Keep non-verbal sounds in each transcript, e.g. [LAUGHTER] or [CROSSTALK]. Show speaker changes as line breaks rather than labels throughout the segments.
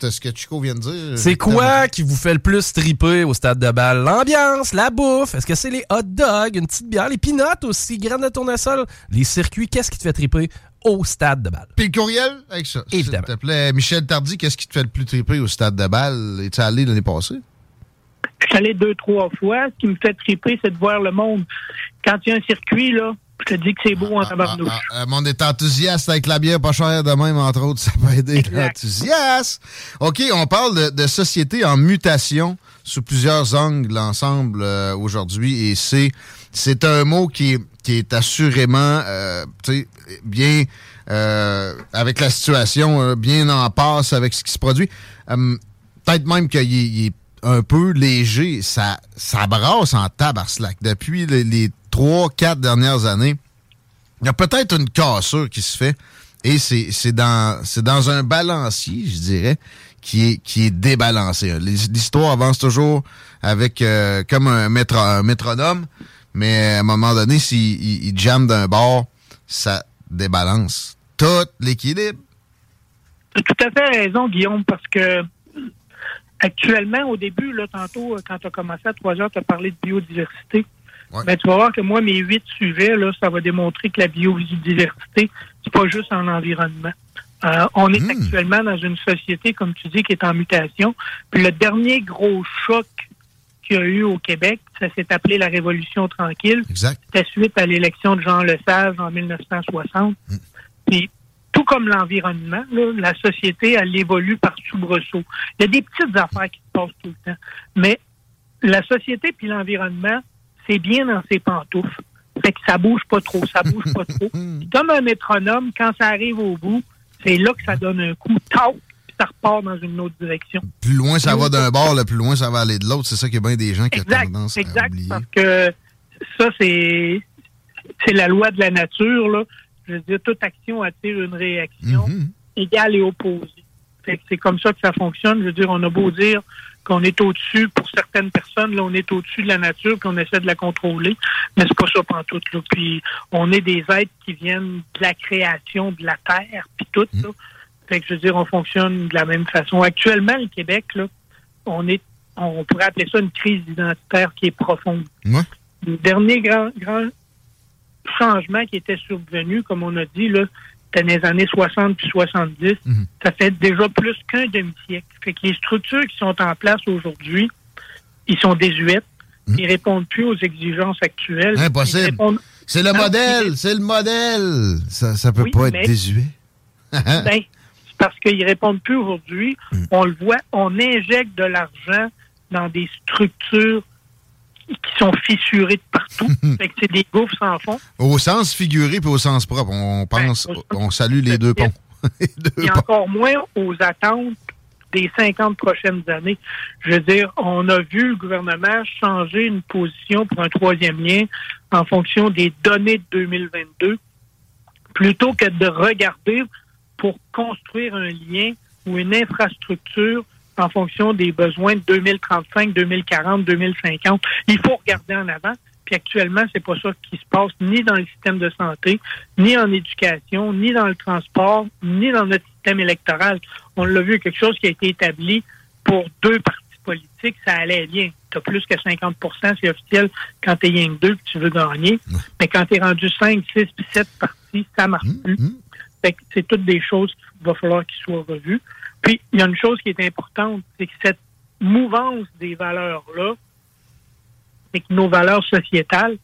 C'est ce que Chico vient de dire.
C'est quoi qui vous fait le plus triper au stade de balle? L'ambiance, la bouffe, est-ce que c'est les hot dogs, une petite bière, les peanuts aussi, graines de tournesol, les circuits, qu'est-ce qui te fait triper au stade de balle?
Puis le courriel avec ça.
Évidemment.
S'il te plaît, Michel Tardy, qu'est-ce qui te fait le plus triper au stade de balle? Es-tu allé l'année passée?
Je suis allé deux, trois fois. Ce qui me fait triper, c'est de voir le monde. Quand il y a un circuit, là, je te dis que c'est beau en tabarnouche.
Ah, ah, le monde est enthousiaste avec la bière pas chère de même, entre autres. [LAUGHS] Ça peut aider l'enthousiasme. OK, on parle de, de société en mutation sous plusieurs angles ensemble euh, aujourd'hui. Et c'est c'est un mot qui est, qui est assurément euh, bien euh, avec la situation, bien en passe avec ce qui se produit. Euh, Peut-être même qu'il est- un peu léger. Ça, ça brasse en tabarslac. Depuis les, les trois, quatre dernières années, il y a peut-être une cassure qui se fait. Et c'est dans, dans un balancier, je dirais, qui est, qui est débalancé. L'histoire avance toujours avec euh, comme un, métro- un métronome, mais à un moment donné, s'il il, jamme d'un bord, ça débalance tout l'équilibre.
Tout à fait raison, Guillaume, parce que actuellement, au début, tantôt, euh, quand tu as commencé à 3 heures, tu as parlé de biodiversité. Ben, tu vas voir que moi, mes huit sujets, là, ça va démontrer que la biodiversité, c'est pas juste en environnement. Euh, on est actuellement dans une société, comme tu dis, qui est en mutation. Puis le dernier gros choc qu'il y a eu au Québec, ça s'est appelé la Révolution tranquille.
Exact.
C'était suite à l'élection de Jean Lesage en 1960. Puis, tout comme l'environnement, la société, elle évolue par soubresaut. Il y a des petites affaires qui se passent tout le temps. Mais la société puis l'environnement, c'est bien dans ses pantoufles. Fait que ça bouge pas trop, ça bouge pas trop. [LAUGHS] Puis comme un métronome, quand ça arrive au bout, c'est là que ça donne un coup, tac, puis ça repart dans une autre direction.
Plus loin ça va d'un bord, plus loin ça va aller de l'autre. C'est ça qu'il y a bien des gens qui ont
Exact,
tendance à
exact,
oublier.
parce que ça, c'est c'est la loi de la nature, là. Je veux dire, toute action attire une réaction
Mhm.
égale et opposée. Fait que c'est comme ça que ça fonctionne. Je veux dire, on a beau dire qu'on est au-dessus, pour certaines personnes, là, on est au-dessus de la nature, qu'on essaie de la contrôler, mais c'est pas ça pantoute, là. Puis on est des êtres qui viennent de la création de la Terre, puis tout, là. Fait que je veux dire, on fonctionne de la même façon. Actuellement, le Québec, là, on est, on pourrait appeler ça une crise identitaire qui est profonde. Le dernier grand, grand changement qui était survenu, comme on a dit, là, dans les années 60 puis 70. Ça fait déjà plus qu'un demi-siècle. Fait que les structures qui sont en place aujourd'hui, ils sont désuètes. Ils répondent plus aux exigences actuelles.
Impossible.
répondent-
C'est le
Non,
modèle, c'est le modèle. Ça, ça peut
Oui,
pas
mais-
être désuet. [LAUGHS]
Ben, c'est parce qu'ils répondent plus aujourd'hui.
Mm.
On le voit, on injecte de l'argent dans des structures qui sont fissurées de partout. [LAUGHS] fait que c'est des gouffres sans fond.
Au sens figuré puis au sens propre. On pense, on salue les deux ponts. [LAUGHS]
et encore moins aux attentes des 50 prochaines années. Je veux dire, on a vu le gouvernement changer une position pour un troisième lien en fonction des données de 2022, plutôt que de regarder pour construire un lien ou une infrastructure en fonction des besoins de 2035, 2040, 2050. Il faut regarder en avant. Puis actuellement, c'est pas ça qui se passe ni dans le système de santé, ni en éducation, ni dans le transport, ni dans notre système électoral. On l'a vu, quelque chose qui a été établi pour deux partis politiques, ça allait bien. Tu as plus que 50% c'est officiel quand tu es rien que deux que tu veux gagner. Mais quand tu es rendu 5, 6 puis 7 partis, ça marche plus. Fait que c'est toutes des choses va falloir qu'il soit revu. Puis, il y a une chose qui est importante, c'est que cette mouvance des valeurs-là, c'est que nos valeurs sociétales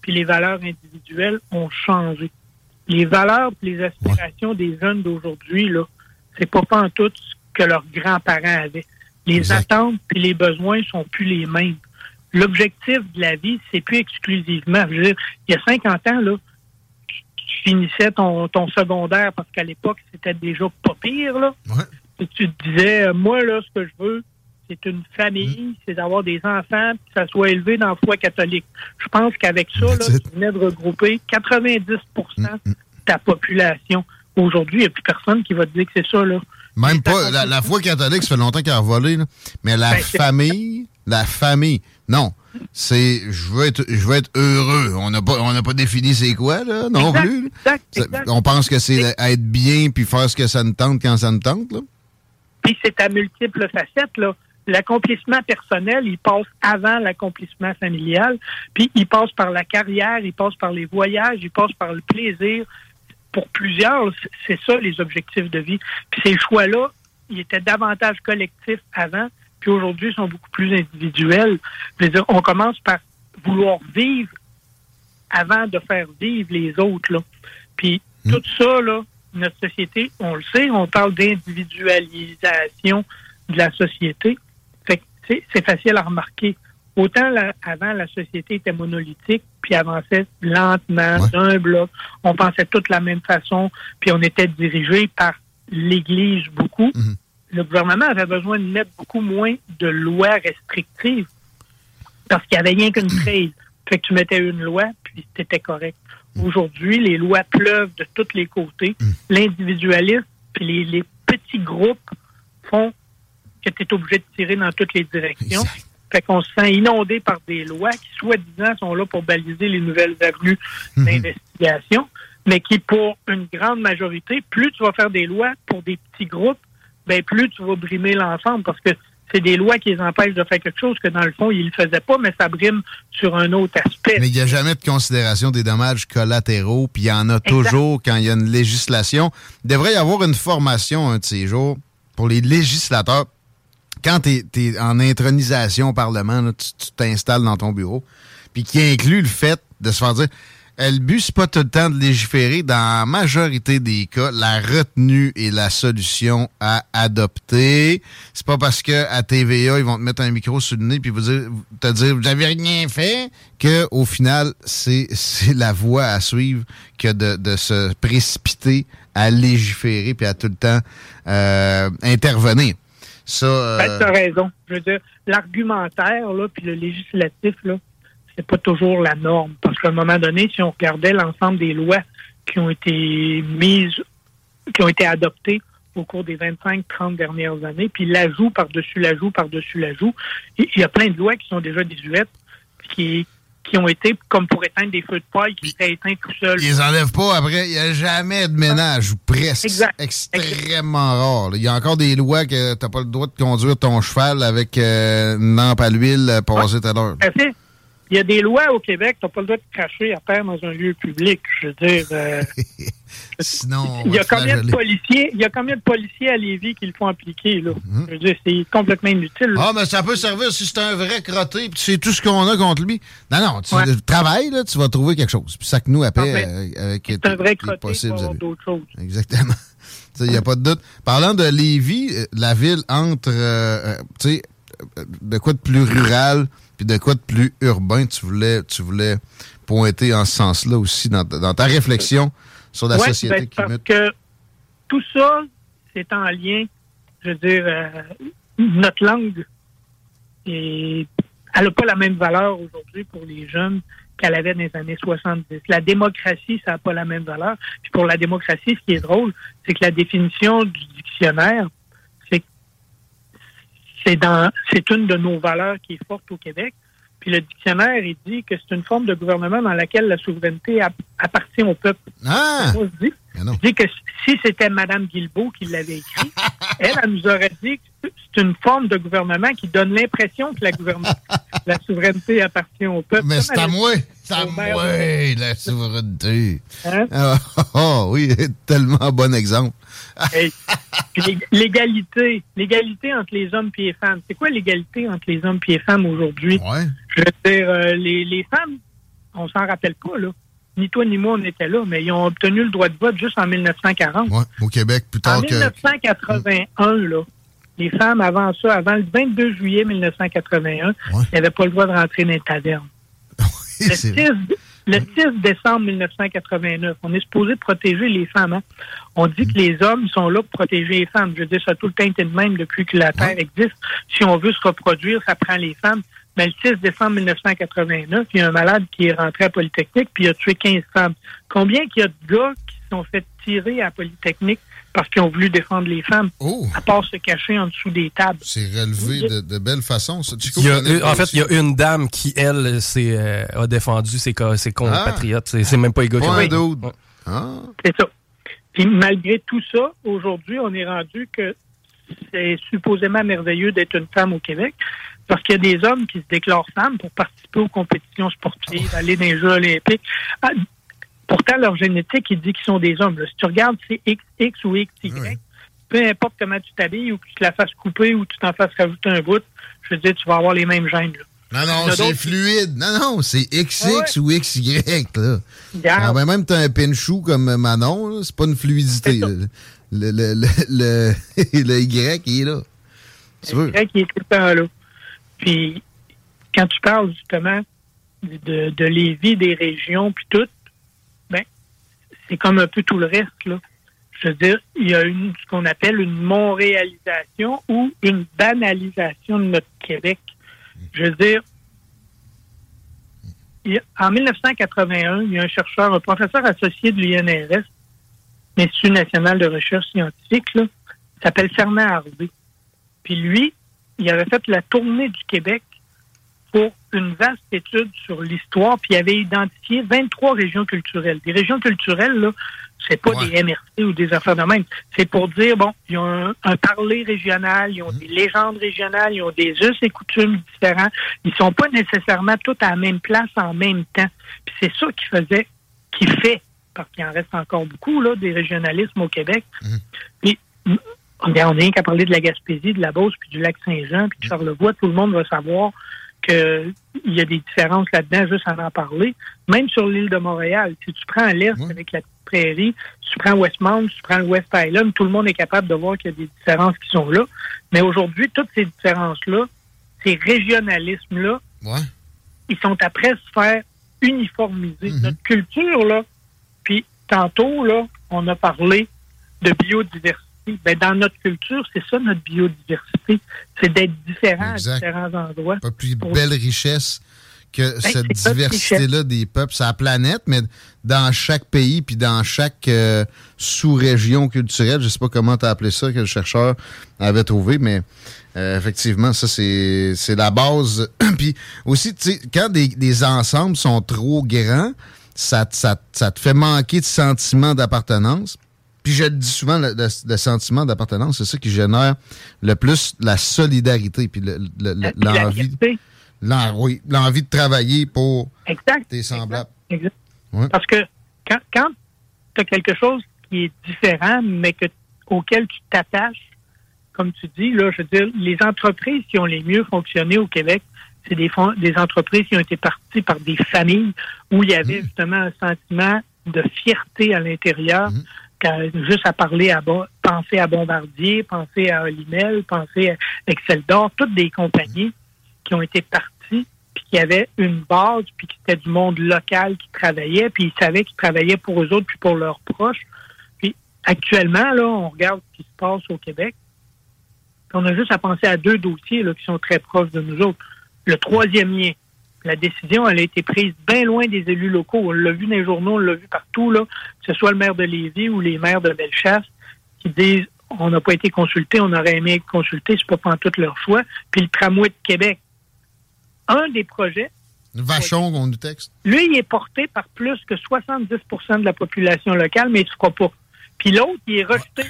puis les valeurs individuelles ont changé. Les valeurs et les aspirations des jeunes d'aujourd'hui, là, c'est pas pas en tout ce que leurs grands-parents avaient. Les attentes et les besoins sont plus les mêmes. L'objectif de la vie, c'est plus exclusivement. Je veux dire, il y a 50 ans, là, tu finissais ton, ton secondaire parce qu'à l'époque, c'était déjà pas pire, là. Tu te disais, euh, moi, là, ce que je veux, c'est une famille, c'est d'avoir des enfants, que ça soit élevé dans la foi catholique. Je pense qu'avec ça, là, tu venais de regrouper 90% de ta population. Aujourd'hui, il n'y a plus personne qui va te dire que c'est ça, là.
Même pas. La, foi catholique, ça fait longtemps qu'elle a volé, là. Mais la ben, famille, la famille, non. C'est je veux être je veux être heureux. On n'a pas on n'a pas défini c'est quoi là non plus. Exact, On pense que c'est être bien puis faire ce que ça nous tente quand ça nous tente là.
Puis c'est à multiples facettes là. L'accomplissement personnel, il passe avant l'accomplissement familial, puis il passe par la carrière, il passe par les voyages, il passe par le plaisir. Pour plusieurs, c'est ça les objectifs de vie. Puis ces choix-là, ils étaient davantage collectifs avant, puis aujourd'hui sont beaucoup plus individuels. Je veux dire, on commence par vouloir vivre avant de faire vivre les autres. Là. Puis hmm. tout ça, là, notre société, on le sait, on parle d'individualisation de la société. Fait c'est facile à remarquer. Autant avant, la société était monolithique, puis avançait lentement d'un bloc. On pensait toutes la même façon, puis on était dirigé par l'Église beaucoup. Mhm. Le gouvernement avait besoin de mettre beaucoup moins de lois restrictives parce qu'il n'y avait rien qu'une [CLEARS THROAT] crise. Fait que tu mettais une loi, puis c'était correct. Aujourd'hui, les lois pleuvent de tous les côtés. Mm. L'individualisme, puis les, petits groupes font que tu es obligé de tirer dans toutes les directions. Fait qu'on se sent inondé par des lois qui, soi-disant, sont là pour baliser les nouvelles avenues mm-hmm. d'investigation, mais qui, pour une grande majorité, plus tu vas faire des lois pour des petits groupes, ben plus tu vas brimer l'ensemble parce que c'est des lois qui les empêchent de faire quelque chose que dans le fond, ils ne le faisaient pas, mais ça brime sur un autre aspect.
Mais il n'y a jamais de considération des dommages collatéraux, puis il y en a toujours quand il y a une législation. Il devrait y avoir une formation un de ces jours pour les législateurs. Quand tu es, en intronisation au Parlement, tu t'installes dans ton bureau, puis qui inclut le fait de se faire dire le but, c'est pas tout le temps de légiférer. Dans la majorité des cas, la retenue est la solution à adopter. C'est pas parce que à TVA, ils vont te mettre un micro sur le nez puis vous dire, te dire vous avez rien fait que au final, c'est la voie à suivre que de, se précipiter à légiférer puis à tout le temps euh, intervenir. Ça. Euh...
Ben, as raison. Je veux dire, l'argumentaire là puis le législatif là c'est pas toujours la norme. Parce qu'à un moment donné, si on regardait l'ensemble des lois qui ont été mises, qui ont été adoptées au cours des 25-30 dernières années, puis l'ajout par-dessus l'ajout par-dessus l'ajout, il y a plein de lois qui sont déjà désuètes, qui, qui ont été comme pour éteindre des feux de paille qui étaient éteints tout seuls.
Ils les enlèvent pas après. Il n'y a jamais de ménage, ou presque. Exact. Extrêmement rare. Il y a encore des lois que tu n'as pas le droit de conduire ton cheval avec euh, une lampe à l'huile passée à l'heure.
Il y a des lois au Québec, tu n'as pas le droit de cracher à terre dans un lieu public. Je veux dire. Euh, [LAUGHS]
Sinon.
Il y, a combien de policiers, il y a combien de policiers à Lévis qui le font appliquer, là? Mhm. Je veux dire, c'est complètement inutile.
Ah, mais ça peut servir si c'est un vrai crotté puis c'est tout ce qu'on a contre lui. Non, non, tu travailles, là, tu vas trouver quelque chose. Puis ça que nous, après,
euh, avec. C'est un vrai crotté d'autres choses.
Exactement. [LAUGHS] Il n'y a pas de doute. Parlant de Lévis, euh, la ville entre, tu sais, de quoi de plus rural puis de quoi de plus urbain tu voulais, tu voulais pointer en ce sens-là aussi dans, ta réflexion sur la société ben, qui
parce que tout ça, c'est en lien, je veux dire, euh, notre langue, et elle n'a pas la même valeur aujourd'hui pour les jeunes qu'elle avait dans les années 70. La démocratie, ça n'a pas la même valeur. Puis pour la démocratie, ce qui est drôle, c'est que la définition du dictionnaire c'est dans, c'est une de nos valeurs qui est forte au Québec. Puis le dictionnaire, il dit que c'est une forme de gouvernement dans laquelle la souveraineté appartient au peuple.
Ah!
Moi, je, dis, que si c'était Mme Guilbeault qui l'avait écrit, [LAUGHS] elle, elle nous aurait dit que c'est une forme de gouvernement qui donne l'impression que la, [LAUGHS] la souveraineté appartient au peuple.
Mais c'est à moi! Oui, la souveraineté. Hein? Ah, [LAUGHS] oh, oui, [LAUGHS] tellement bon exemple. [LAUGHS]
l'égalité, l'égalité entre les hommes et les femmes. C'est quoi l'égalité entre les hommes et les femmes aujourd'hui? Je veux dire, euh, les, les femmes, on s'en rappelle pas, là. Ni toi ni moi, on était là, mais ils ont obtenu le droit de vote juste en 1940.
Oui, au Québec, plus tard
en 1981, là, les femmes, avant ça, avant le 22 juillet 1981, n'avaient pas le droit de rentrer dans les tavernes. [LAUGHS] le, 6, le 6 décembre 1989, on est supposé protéger les femmes. Hein? On dit que les hommes sont là pour protéger les femmes. Je veux dire, ça a tout le temps été de même depuis que la Terre existe. Si on veut se reproduire, ça prend les femmes. Mais le 6 décembre 1989, il y a un malade qui est rentré à Polytechnique puis il a tué 15 femmes. Combien qu'il y a de gars qui sont fait tirer à Polytechnique parce qu'ils ont voulu défendre les femmes, oh. à part se cacher en dessous des tables.
C'est relevé de, de, belle façon. Ça.
en fait, il y a une dame qui, elle, euh, a défendu ses, ses compatriotes. Ah. C'est même pas égaux.
Ah.
C'est ça. Puis malgré tout ça, aujourd'hui, on est rendu que c'est supposément merveilleux d'être une femme au Québec parce qu'il y a des hommes qui se déclarent femmes pour participer aux compétitions sportives, aller dans les Jeux olympiques. Ah, pourtant, leur génétique, il dit qu'ils sont des hommes. Si tu regardes, c'est XX ou XY, peu importe comment tu t'habilles ou que tu te la fasses couper ou que tu t'en fasses rajouter un bout, je veux dire, tu vas avoir les mêmes gènes.
Non, non, c'est fluide. Non, non, c'est XX ou XY. Là. Ah, ben, même tu as un pinchou comme Manon, c'est pas une fluidité. Le, le, le, [LAUGHS] le, Y, il est là.
Le Y, il est tout le temps là. Puis, quand tu parles justement de, de Lévis, des régions, puis tout, c'est comme un peu tout le reste, là. Je veux dire, il y a une, ce qu'on appelle une montréalisation ou une banalisation de notre Québec. Je veux dire, en 1981, il y a un chercheur, un professeur associé de l'INRS, l'Institut national de recherche scientifique, qui s'appelle Fernand Harvey. Puis lui, il avait fait la tournée du Québec pour une vaste étude sur l'histoire, puis il avait identifié 23 régions culturelles. Des régions culturelles, là, c'est pas des MRC ou des affaires de même. C'est pour dire, bon, ils ont un, parler régional, ils ont mhm. des légendes régionales, ils ont des us et coutumes différents. Ils sont pas nécessairement tous à la même place en même temps. Puis c'est ça qui faisait, qui fait, parce qu'il en reste encore beaucoup, là, des régionalismes au Québec. Mhm. Puis on vient qu'à parler de la Gaspésie, de la Beauce, puis du lac Saint-Jean, puis de Charlevoix, tout le monde va savoir qu'il y a des différences là-dedans juste à en parler. Même sur l'île de Montréal, si tu prends l'Est avec la prairie, si tu prends Westmount, si tu prends West Island, tout le monde est capable de voir qu'il y a des différences qui sont là. Mais aujourd'hui, toutes ces différences-là, ces régionalismes-là, ils sont après se faire uniformiser. Mm-hmm. Notre culture, là, puis tantôt, là, on a parlé de biodiversité ben, dans notre culture, c'est ça notre biodiversité. C'est d'être différent à différents endroits.
Pas plus belle richesse que ben, cette diversité-là des peuples la planète, mais dans chaque pays puis dans chaque euh, sous-région culturelle, je sais pas comment tu as appelé ça, que le chercheur avait trouvé, mais euh, effectivement, ça, c'est la base. [CLEARS THROAT] puis aussi, tu sais, quand des, des, ensembles sont trop grands, ça, ça, ça te fait manquer de sentiment d'appartenance. Puis je dis souvent, le, sentiment d'appartenance, c'est ça qui génère le plus la solidarité, puis l'envie. Oui, l'envie de travailler pour tes semblables.
Exact. Parce que quand, quand tu as quelque chose qui est différent, mais que, auquel tu t'attaches, comme tu dis, là, je veux dire, les entreprises qui ont les mieux fonctionné au Québec, c'est des, des entreprises qui ont été parties par des familles où il y avait mmh. justement un sentiment de fierté à l'intérieur. Mmh juste à parler à penser à Bombardier, penser à Olimel, penser à Excel d'Or, toutes des compagnies qui ont été parties, puis qui avaient une base, puis qui était du monde local qui travaillait, puis ils savaient qu'ils travaillaient pour eux autres, puis pour leurs proches. Puis actuellement, là, on regarde ce qui se passe au Québec. On a juste à penser à deux dossiers là, qui sont très proches de nous autres. Le troisième lien, la décision, elle a été prise bien loin des élus locaux. On l'a vu dans les journaux, on l'a vu partout, là, que ce soit le maire de Lévis ou les maires de Bellechasse, qui disent on n'a pas été consulté, on aurait aimé être consulté, c'est pas pour tout leur choix. Puis le tramway de Québec. Un des projets.
Vachon, on nous texte.
Lui, il est porté par plus que 70% de la population locale, mais il ne se croit pas. Puis l'autre, il est rejeté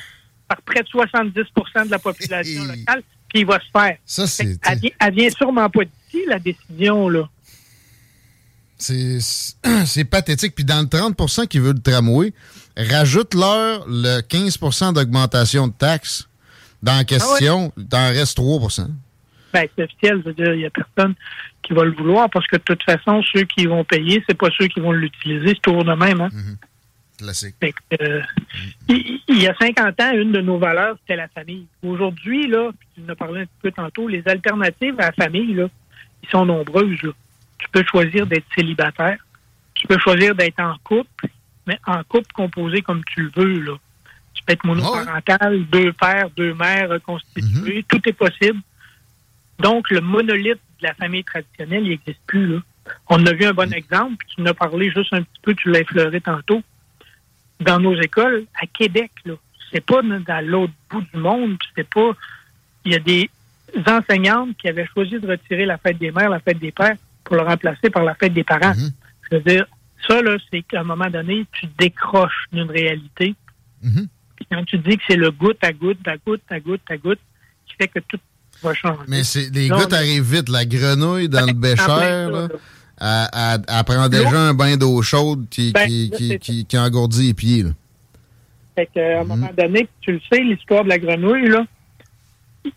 par près de 70% de la population locale, puis il va se faire.
Ça, c'est.
Elle, vient, vient sûrement pas d'ici, la décision, là. [CLEARS THROAT]
C'est pathétique. Puis dans le 30% qui veut le tramway, rajoute-leur le 15% d'augmentation de taxes dans la question, ah t'en reste 3%
ben, c'est officiel, je dire, il n'y a personne qui va le vouloir parce que de toute façon, ceux qui vont payer, c'est pas ceux qui vont l'utiliser, c'est toujours de même. Hein?
Mm-hmm. Classique.
Euh, il, y a 50 ans, une de nos valeurs, c'était la famille. Aujourd'hui, là, tu en as parlé un petit peu tantôt, les alternatives à la famille, là, ils sont nombreuses. Là. Tu peux choisir d'être célibataire, tu peux choisir d'être en couple, mais en couple composé comme tu le veux. Là. Tu peux être monoparental, deux pères, deux mères constitués, mm-hmm. tout est possible. Donc, le monolithe de la famille traditionnelle, il n'existe plus. Là. On a vu un bon exemple, puis tu en as parlé juste un petit peu, tu l'as effleuré tantôt. Dans nos écoles, à Québec, là, c'est pas dans l'autre bout du monde, c'est pas. Il y a des enseignantes qui avaient choisi de retirer la fête des mères, la fête des pères, pour le remplacer par la fête des parents. Mm-hmm. Je veux dire, ça, là, c'est qu'à un moment donné, tu décroches d'une réalité.
Mm-hmm.
Puis quand tu dis que c'est le goutte à goutte, à goutte, à goutte, à goutte, qui fait que tout
mais c'est, les gouttes arrivent vite. La grenouille dans le [LAUGHS] bécher, là, elle, prend déjà un bain d'eau chaude qui, ben, qui, qui, qui, engourdit les pieds. Là.
Fait qu'à un moment mhm. donné, tu le sais, l'histoire de la grenouille, là,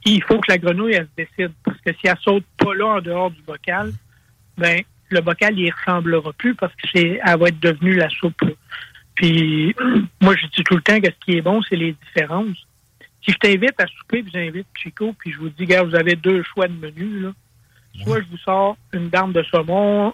il faut que la grenouille, elle se décide. Parce que si elle saute pas là en dehors du bocal, ben le bocal, il ressemblera plus parce que c'est, elle va être devenue la soupe. Puis, [CLEARS THROAT] moi, je dis tout le temps que ce qui est bon, c'est les différences. Si je t'invite à souper, puis j'invite Chico, puis je vous dis, gars, vous avez deux choix de menu, là. Soit je vous sors une dame de saumon.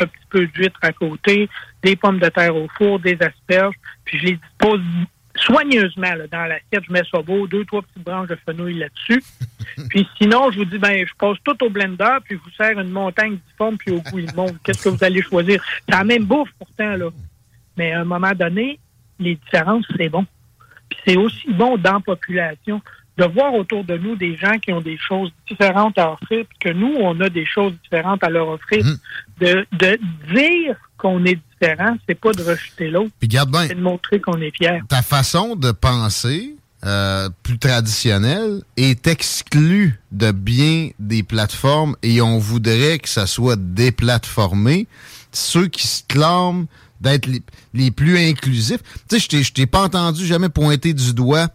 Un petit peu d'huître à côté, des pommes de terre au four, des asperges, puis je les dispose soigneusement là, dans l'assiette. Je mets ça beau, deux, trois petites branches de fenouil là-dessus. [LAUGHS] puis sinon, je vous dis, ben, je passe tout au blender, puis je vous sers une montagne difforme, puis au bout, il monte. Qu'est-ce que vous allez choisir? C'est la même bouffe pourtant, là. Mais à un moment donné, les différences, c'est bon. Puis c'est aussi bon dans la population de voir autour de nous des gens qui ont des choses différentes à offrir, puis que nous, on a des choses différentes à leur offrir. Mmh. De, de dire qu'on est différent, c'est pas de rejeter l'autre.
Puis garde bien.
C'est de montrer qu'on est fier.
Ta façon de penser, euh, plus traditionnelle, est exclue de bien des plateformes et on voudrait que ça soit déplatformé. Ceux qui se clament d'être les, plus inclusifs. Tu sais, je t'ai pas entendu jamais pointer du doigt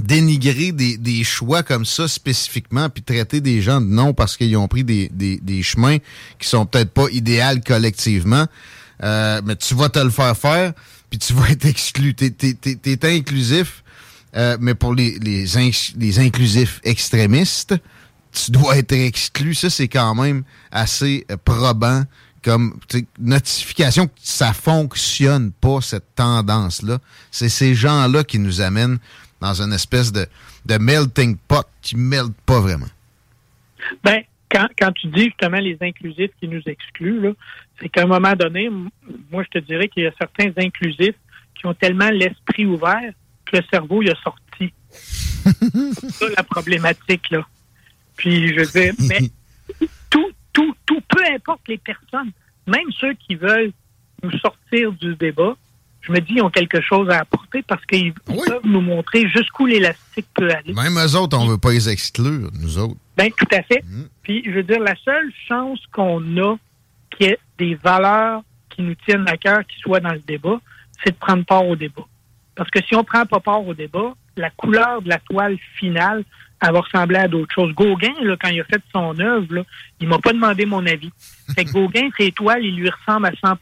dénigrer des, choix comme ça spécifiquement, puis traiter des gens de non parce qu'ils ont pris des, chemins qui sont peut-être pas idéaux collectivement. Euh, mais tu vas te le faire faire, puis tu vas être exclu. T'es es, inclusif, euh, mais pour les, les, les inclusifs extrémistes, tu dois être exclu. Ça, c'est quand même assez probant comme notification que ça fonctionne pas, cette tendance-là. C'est ces gens-là qui nous amènent dans une espèce de, de melting pot qui ne pas vraiment.
Ben, quand, quand tu dis justement les inclusifs qui nous excluent, c'est qu'à un moment donné, moi, je te dirais qu'il y a certains inclusifs qui ont tellement l'esprit ouvert que le cerveau, il a sorti. [LAUGHS] c'est ça la problématique, là. Puis, je veux dire, mais [LAUGHS] tout, tout, tout, peu importe les personnes, même ceux qui veulent nous sortir du débat, je me dis qu'ils ont quelque chose à apporter parce qu'ils peuvent nous montrer jusqu'où l'élastique peut aller.
Même eux autres, on ne veut pas les exclure, nous autres.
Bien, tout à fait. Mm. Puis, je veux dire, la seule chance qu'on a qu'il y ait des valeurs qui nous tiennent à cœur, qui soient dans le débat, c'est de prendre part au débat. Parce que si on ne prend pas part au débat, la couleur de la toile finale, elle va ressembler à d'autres choses. Gauguin, là, quand il a fait son œuvre, il m'a pas demandé mon avis. [LAUGHS] Fait que Gauguin, ses toiles, il lui ressemble à 100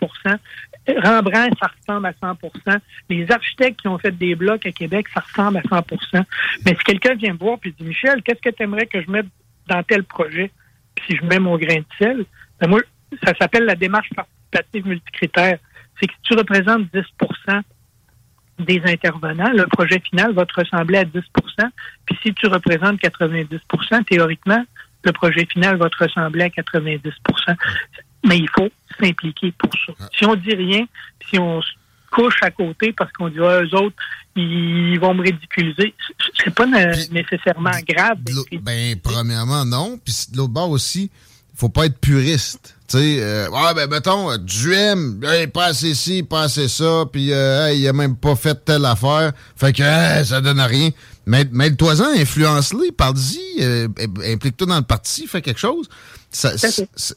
Rembrandt, ça ressemble à 100% Les architectes qui ont fait des blocs à Québec, ça ressemble à 100% Mais si quelqu'un vient me voir et dit, Michel, qu'est-ce que tu aimerais que je mette dans tel projet? Puis si je mets mon grain de sel, ben moi, ça s'appelle la démarche participative multicritère. C'est que si tu représentes 10% des intervenants, le projet final va te ressembler à 10% Puis si tu représentes 90% théoriquement, le projet final va te ressembler à 90 Mais il faut s'impliquer pour ça. Ah. Si on dit rien, si on se couche à côté parce qu'on dit ah, eux autres, ils vont me ridiculiser, c'est pas nécessairement grave.
Ben, premièrement, non. Puis de l'autre bord aussi, faut pas être puriste. Tu sais, euh, ouais, ben, mettons, du M, pas assez ci, pas assez ça, puis euh, il a même pas fait telle affaire. Fait que ça donne rien. Mais, toi-en, influence-les, parle-y, euh, implique-toi dans le parti, fais quelque chose. Ça,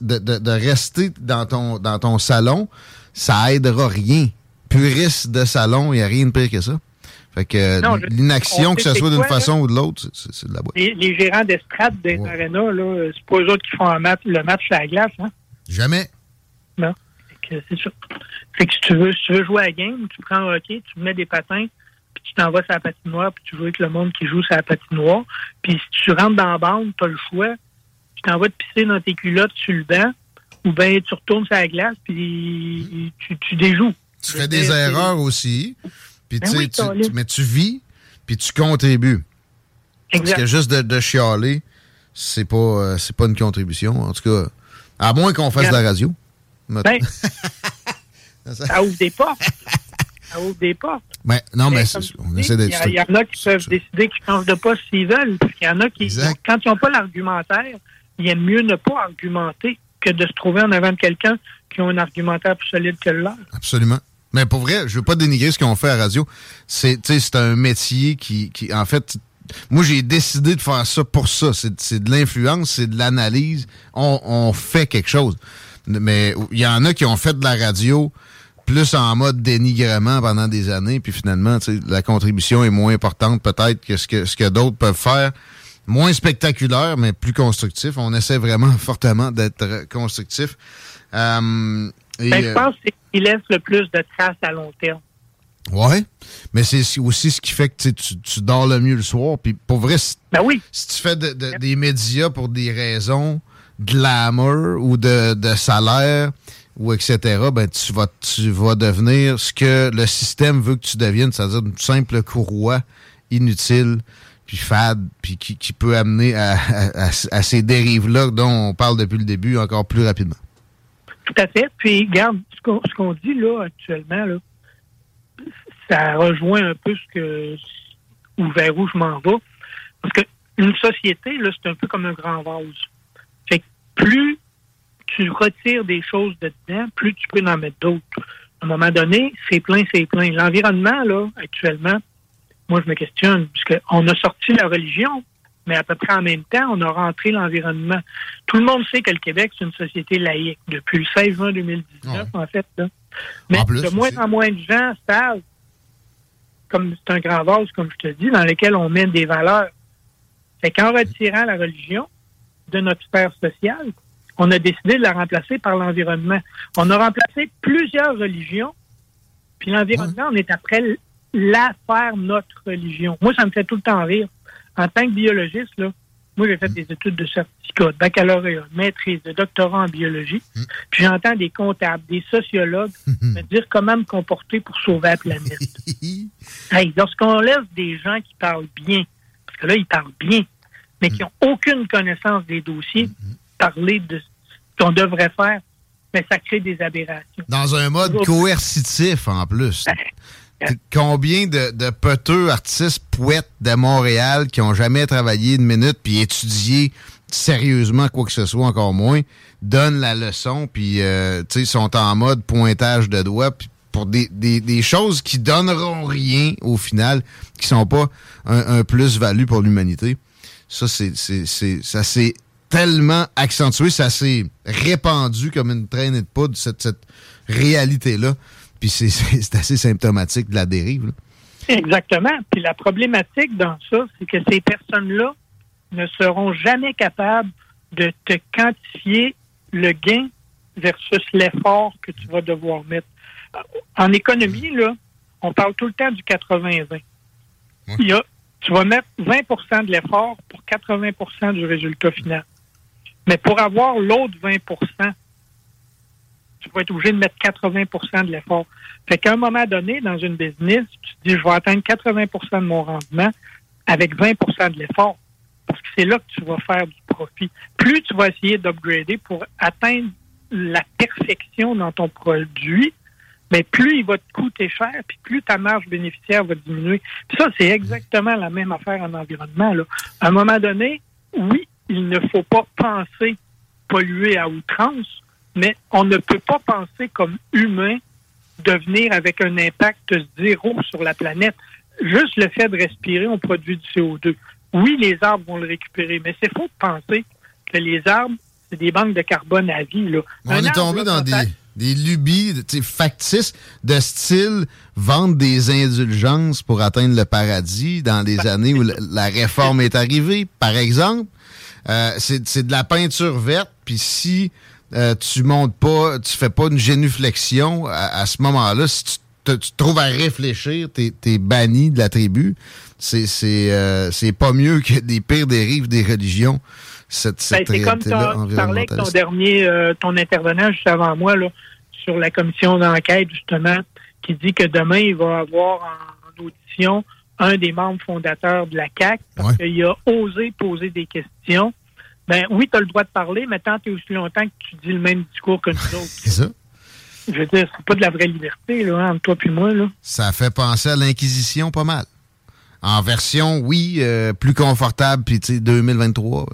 de, de, de, rester dans ton, dans ton salon, ça aidera rien. Puriste de salon, il n'y a rien de pire que ça. Fait que l'inaction, que ce soit d'une façon ou de l'autre, c'est de la boîte.
Les, gérants d'estrade des ouais. là, c'est pas eux autres qui font le match à la glace, hein?
Jamais.
Non. C'est sûr. Fait que si tu veux, si tu veux jouer à la game, tu prends un hockey, tu mets des patins, puis tu t'envoies sur la patinoire, puis tu joues avec le monde qui joue sur la patinoire. Puis si tu rentres dans la bande, tu as le choix. Tu t'envoies te pisser dans tes culottes sur le banc, ou bien tu retournes sur la glace, puis tu, tu déjoues.
Tu fais des erreurs aussi. Puis ben tu, mais tu vis, puis tu contribues. Parce que juste de, chialer, c'est pas, euh, c'est pas une contribution. En tout cas, à moins qu'on fasse de la radio.
Ben, [LAUGHS] ça ouvre des portes. Ça ouvre des portes.
Ben, non, mais, on essaie d'être.
Il y, en a qui peuvent décider qu'ils changent de poste s'ils veulent. Il y en a qui, quand ils n'ont pas l'argumentaire, il aiment mieux ne pas argumenter que de se trouver en avant de quelqu'un qui a un argumentaire plus solide que le leur.
Absolument. Mais pour vrai, je veux pas dénigrer ce qu'on fait à radio. C'est, c'est un métier qui, qui, en fait, moi, j'ai décidé de faire ça pour ça. C'est de l'influence, c'est de l'analyse. On, on, fait quelque chose. Mais il y en a qui ont fait de la radio plus en mode dénigrement pendant des années, puis finalement, la contribution est moins importante peut-être que ce que, ce que d'autres peuvent faire. Moins spectaculaire, mais plus constructif. On essaie vraiment [LAUGHS] fortement d'être constructif. Euh,
ben, je euh, pense qu'il laisse le plus de traces à long terme.
Oui, mais c'est aussi ce qui fait que tu, dors le mieux le soir. Puis pour vrai, si,
ben oui.
si tu fais des médias pour des raisons de glamour ou de, salaire ou etc., ben tu vas, tu vas devenir ce que le système veut que tu deviennes, c'est-à-dire une simple courroie inutile, puis fade, puis qui, peut amener à, ces dérives-là dont on parle depuis le début encore plus rapidement.
Tout à fait. Puis, regarde, ce qu'on dit là actuellement, ça rejoint un peu ce que ou vers où je m'en vais. Parce que une société, là, c'est un peu comme un grand vase. Fait que plus tu retires des choses de dedans, plus tu peux en mettre d'autres. À un moment donné, c'est plein, c'est plein. L'environnement, là, actuellement, moi, je me questionne, parce qu'on a sorti la religion, mais à peu près en même temps, on a rentré l'environnement. Tout le monde sait que le Québec, c'est une société laïque depuis le 16 juin 2019, en fait. Mais de moins en moins de gens savent, comme c'est un grand vase, comme je te dis, dans lequel on met des valeurs. C'est qu'en retirant la religion de notre sphère sociale, on a décidé de la remplacer par l'environnement. On a remplacé plusieurs religions, puis l'environnement, on est après la faire notre religion. Moi, ça me fait tout le temps rire en tant que biologiste, là, moi, j'ai fait des études de certificat, de baccalauréat, de maîtrise, de doctorat en biologie. Hmm. Puis j'entends des comptables, des sociologues hmm. me dire comment me comporter pour sauver la planète. [LAUGHS] hey, lorsqu'on laisse des gens qui parlent bien, parce que là, ils parlent bien, mais qui n'ont aucune connaissance des dossiers, hmm. parler de ce qu'on devrait faire, mais ça crée des aberrations.
Dans un mode coercitif, en plus. Combien de, de peteux artistes poètes de Montréal qui ont jamais travaillé une minute puis étudié sérieusement quoi que ce soit, encore moins, donnent la leçon puis euh, sont en mode pointage de doigts pour des, des, choses qui donneront rien au final, qui sont pas un, plus-value pour l'humanité. Ça, c'est, ça s'est tellement accentué, ça s'est répandu comme une traînée de poudre, cette, cette réalité-là. Puis c'est [LAUGHS] assez symptomatique de la dérive.
Exactement. Puis la problématique dans ça, c'est que ces personnes-là ne seront jamais capables de te quantifier le gain versus l'effort que tu vas devoir mettre. En économie, là, on parle tout le temps du 80-20. Il y a, tu vas mettre 20% de l'effort pour 80% du résultat final. Mais pour avoir l'autre 20% tu vas être obligé de mettre 80% de l'effort. Fait qu'à un moment donné, dans une business, tu te dis, je vais atteindre 80% de mon rendement avec 20% de l'effort. Parce que c'est là que tu vas faire du profit. Plus tu vas essayer d'upgrader pour atteindre la perfection dans ton produit, mais plus il va te coûter cher, puis plus ta marge bénéficiaire va diminuer. Puis ça, c'est exactement la même affaire en environnement. À un moment donné, oui, il ne faut pas penser polluer à outrance, mais on ne peut pas penser comme humain devenir avec un impact zéro sur la planète. Juste le fait de respirer, on produit du CO2. Oui, les arbres vont le récupérer, mais c'est faux de penser que les arbres, c'est des banques de carbone à vie. Là.
On est tombé dans des, des lubies factices de style vendre des indulgences pour atteindre le paradis dans des années où la réforme est arrivée, par exemple. Euh, c'est de la peinture verte, puis si euh, tu montes pas, tu fais pas une génuflexion à, ce moment-là, si tu te, trouves à réfléchir, t'es es banni de la tribu. C'est euh, c'est pas mieux que des pires dérives des religions. Cette,
ben, c'est comme tu parlais avec ton dernier, euh, ton intervenant juste avant moi là, sur la commission d'enquête justement, qui dit que demain il va avoir en, audition un des membres fondateurs de la CAC parce qu'il a osé poser des questions ben oui, tu as le droit de parler, mais tant et aussi longtemps que tu dis le même discours que nous [LAUGHS] autres.
C'est ça.
Je veux dire, c'est pas de la vraie liberté, là, entre toi et moi, là.
Ça fait penser à l'Inquisition pas mal. En version, oui, euh, plus confortable, puis tu sais, 2023.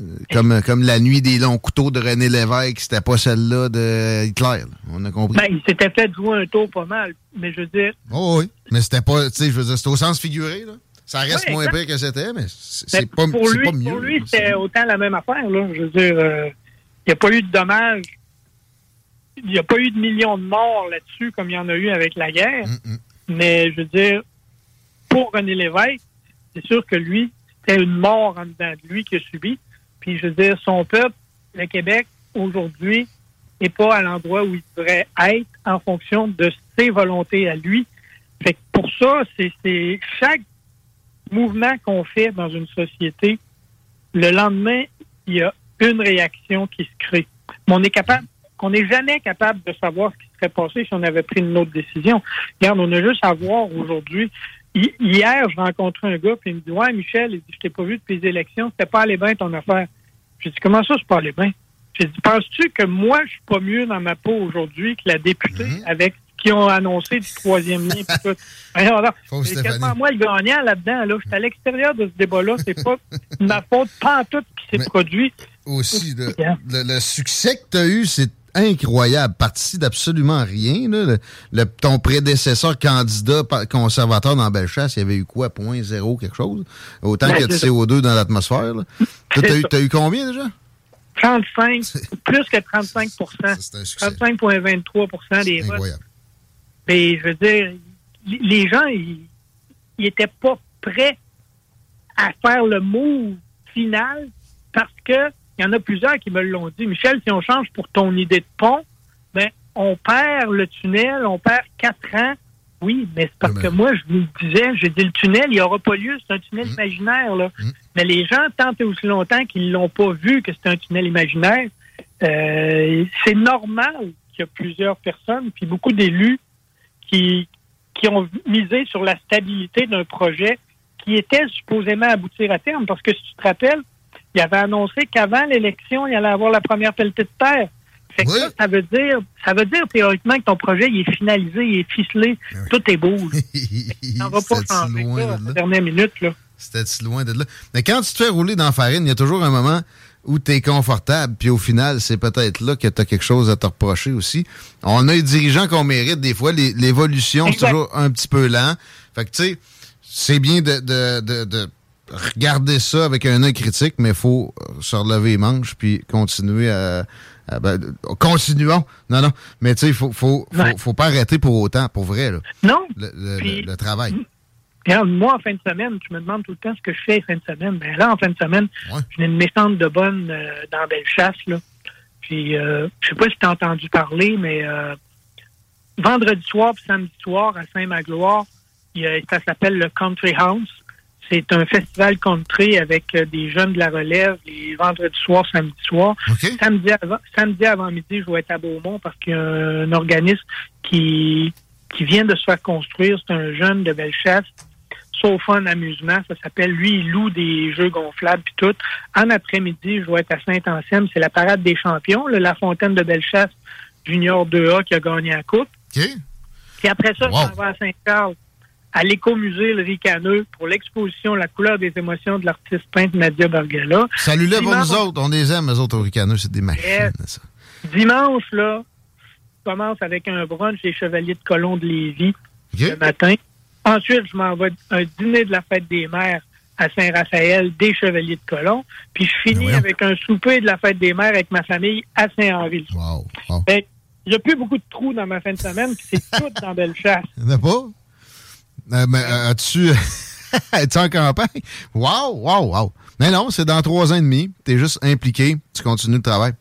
Euh, comme, comme la nuit des longs couteaux de René Lévesque, c'était pas celle-là de Hitler. On a compris.
Ben, il s'était fait jouer un tour pas mal, mais je veux dire.
Oh oui, mais c'était pas, tu sais, je veux dire, c'était au sens figuré, là. Ça reste moins pire que c'était, mais c'est pas,
pour lui,
pas mieux.
Pour lui, c'était autant la même affaire. Là. Je veux dire, euh, il n'y a pas eu de dommages. Il n'y a pas eu de millions de morts là-dessus comme il y en a eu avec la guerre.
Mm, mm.
Mais je veux dire, pour René Lévesque, c'est sûr que lui, c'était une mort en dedans de lui qu'il a subi. Puis je veux dire, son peuple, le Québec, aujourd'hui, n'est pas à l'endroit où il devrait être en fonction de ses volontés à lui. Fait que pour ça, c'est chaque mouvement qu'on fait dans une société, le lendemain, il y a une réaction qui se crée. On est capable, qu'on n'est jamais capable de savoir ce qui serait passé si on avait pris une autre décision. Regarde, on a juste à voir aujourd'hui. Hier, je rencontrais un gars, puis il me dit Ouais, Michel, je t'ai pas vu depuis les élections, c'était pas allé bien ton affaire. J'ai dit Comment ça, c'est pas allé bien? J'ai dit Penses-tu que moi, je suis pas mieux dans ma peau aujourd'hui que la députée mm-hmm. avec qui ont annoncé du troisième lien. [LAUGHS] C'est quasiment moi le gagnant là-dedans. Là. Je suis à l'extérieur de ce débat-là. C'est pas ma faute, pas en tout qui s'est produit.
Aussi, le, succès que tu as eu, c'est incroyable. Parti d'absolument rien. Le, ton prédécesseur candidat conservateur dans Bellechasse, il y avait eu quoi? Point zéro quelque chose? Autant qu'il y a de CO2 dans l'atmosphère. Tu as, eu combien déjà?
35, plus que 35 35,23 des votes. Incroyable. Mais je veux dire, les gens, ils n'étaient pas prêts à faire le move final parce que il y en a plusieurs qui me l'ont dit. Michel, si on change pour ton idée de pont, ben, on perd le tunnel, on perd quatre ans. Oui, mais c'est parce que moi, je vous le disais, j'ai dit le tunnel, il n'y aura pas lieu, c'est un tunnel mmh. imaginaire. Là. Mmh. Mais les gens, tant et aussi longtemps qu'ils ne l'ont pas vu que c'est un tunnel imaginaire, euh, c'est normal qu'il y a plusieurs personnes, puis beaucoup d'élus qui, qui ont misé sur la stabilité d'un projet qui était supposément aboutir à terme. Parce que si tu te rappelles, il avait annoncé qu'avant l'élection, il allait avoir la première pelletée de terre. Fait que ça, ça veut dire, ça veut dire théoriquement que ton projet il est finalisé, il est ficelé, tout est beau. [LAUGHS] ça va pas changer ça, la dernière minute là.
C'était si loin de là? Mais quand tu te fais rouler dans la farine, il y a toujours un moment où tu es confortable, puis au final, c'est peut-être là que tu as quelque chose à te reprocher aussi. On a des dirigeants qu'on mérite des fois. L'évolution, c'est toujours un petit peu lent. Fait que, tu sais, c'est bien de, de, de, regarder ça avec un œil critique, mais il faut se relever les manches puis continuer à, Euh, ben, continuons. Non, non. Mais tu sais, il faut, faut, faut, faut, pas arrêter pour autant, pour vrai. Là.
Non.
Le, le, le, travail.
Regarde, moi, en fin de semaine, je me demande tout le temps ce que je fais en fin de semaine. Ben là, en fin de semaine,
Ouais.
j'ai une méchante de bonne euh, dans Bellechasse, là. Puis, euh, je sais pas si tu as entendu parler, mais euh, vendredi soir puis samedi soir, à Saint-Magloire, ça s'appelle le Country House. C'est un festival country avec euh, des jeunes de la relève les vendredis soir, samedi soir. Samedi avant, samedi avant midi, je vais être à Beaumont parce qu'il y a un organisme qui, qui vient de se faire construire. C'est un jeune de Bellechasse. Sauf fun amusement, ça s'appelle lui, il loue des jeux gonflables puis tout. En après-midi, je vais être à Saint-Anselme, c'est la parade des champions, là, la fontaine de Bellechasse Junior 2A qui a gagné la coupe. Puis après ça, je m'en vais à Saint-Charles, à l'écomusée Le Ricaneux pour l'exposition La couleur des émotions de l'artiste peintre Nadia Bargala.
Salut-les pour nous autres. On les aime, les autres Ricaneux. C'est des machines, ça.
Dimanche, là, je commence avec un brunch chez Chevaliers de Colomb de Lévis le matin. Ensuite, je m'en vais à un dîner de la fête des mères à Saint-Raphaël des Chevaliers de Colomb. Puis je finis avec un souper de la fête des mères avec ma famille à Saint-Henri. Fait que Il n'y a plus beaucoup de trous dans ma fin de semaine, puis c'est [LAUGHS] tout dans Bellechasse.
Il n'y en a pas? Euh, mais euh, as-tu. [LAUGHS] Es-tu en campagne? Wow, wow, wow. Mais non, c'est dans trois ans et demi. Tu es juste impliqué. Tu continues le travail.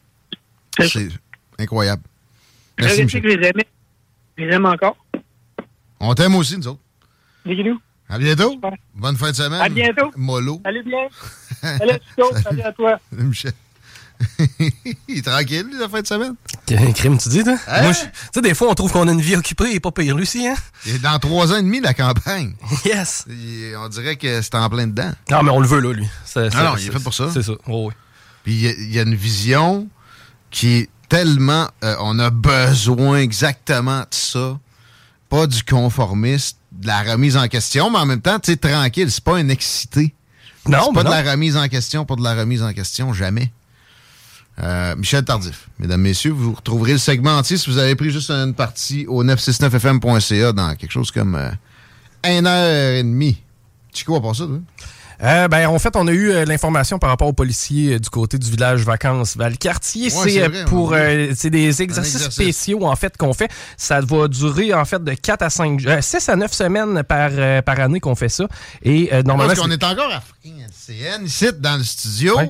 C'est incroyable. Merci,
je que je les aimais. Je les aime encore.
On t'aime aussi, nous autres.
Des guilous.
À bientôt. Bonne fin de semaine.
À bientôt.
Mollo.
Salut bien. [LAUGHS] Salut, Chico. Salut à toi.
Michel. [LAUGHS] Il est tranquille, lui, la fin de semaine?
Crime, tu dis, toi?
Hein?
Moi, tu sais, des fois, on trouve qu'on a une vie occupée et pas pire, Lucie, hein?
Dans trois ans et demi, la campagne. [LAUGHS]
Yes.
On dirait que c'est en plein dedans.
Non, mais on le veut, là, lui. C'est-
Ah non, il est fait pour ça.
C'est ça. Oh, oui.
Puis il y a- il y, a une vision qui est tellement. euh, on a besoin exactement de ça. Pas du conformiste, de la remise en question, mais en même temps, tu sais, tranquille, c'est pas un excité.
Non,
C'est
mais
pas de
non.
la remise en question pour de la remise en question, jamais. Euh, Michel Tardif, mesdames, messieurs, vous retrouverez le segment entier si vous avez pris juste une partie au 969fm.ca dans quelque chose comme euh, une heure et demie. Chico, à part ça, toi?
Euh, ben, en fait, on a eu euh, l'information par rapport aux policiers euh, du côté du village vacances Valcartier.
Ouais,
c'est euh, pour euh, c'est des exercices
exercice.
spéciaux en fait qu'on fait. Ça va durer en fait de 4 à 5 euh, 6 à 9 semaines par euh, par année qu'on fait ça. Et euh, normalement
Parce qu'on est encore à fucking LCN, ici, dans le studio.
Ouais.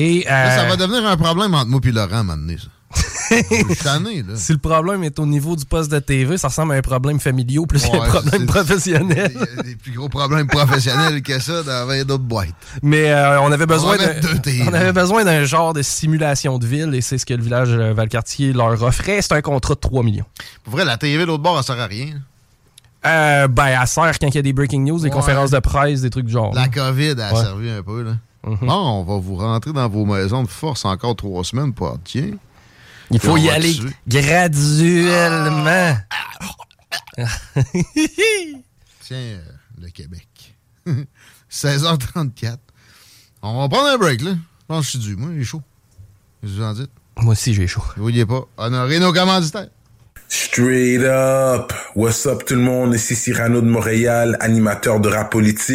Et
Là, ça
euh,
va devenir un problème entre moi et Laurent à un moment donné, ça. [LAUGHS] Tanné, là.
si le problème est au niveau du poste de TV, ça ressemble à un problème familial plus qu'un
Ouais,
problème professionnel.
Il y a des plus gros problèmes professionnels que ça dans 20 d'autres boîtes.
Mais euh, on avait besoin on avait besoin d'un genre de simulation de ville et c'est ce que le village euh, Valcartier leur offrait. C'est un contrat de 3 millions.
Pour vrai, la TV de l'autre bord, elle sert à rien.
Euh, ben, elle sert quand il y a des breaking news, des
Ouais.
conférences de presse, des trucs du genre.
La COVID a
Ouais.
servi un peu, là.
Mhm.
Bon, on va vous rentrer dans vos maisons de force encore trois semaines pour être tiens.
Il faut y aller
dessus.
graduellement. [LAUGHS]
Tiens, euh, le Québec. [LAUGHS] 16h34. On va prendre un break, là. Je pense que je suis dû. Moi, il est chaud. Qu'est-ce que vous en dites?
Moi aussi, j'ai chaud.
Vous voyez pas? Honorez nos commanditaires.
Straight up. What's up tout le monde? Ici Cyrano de Montréal, animateur de rap politique.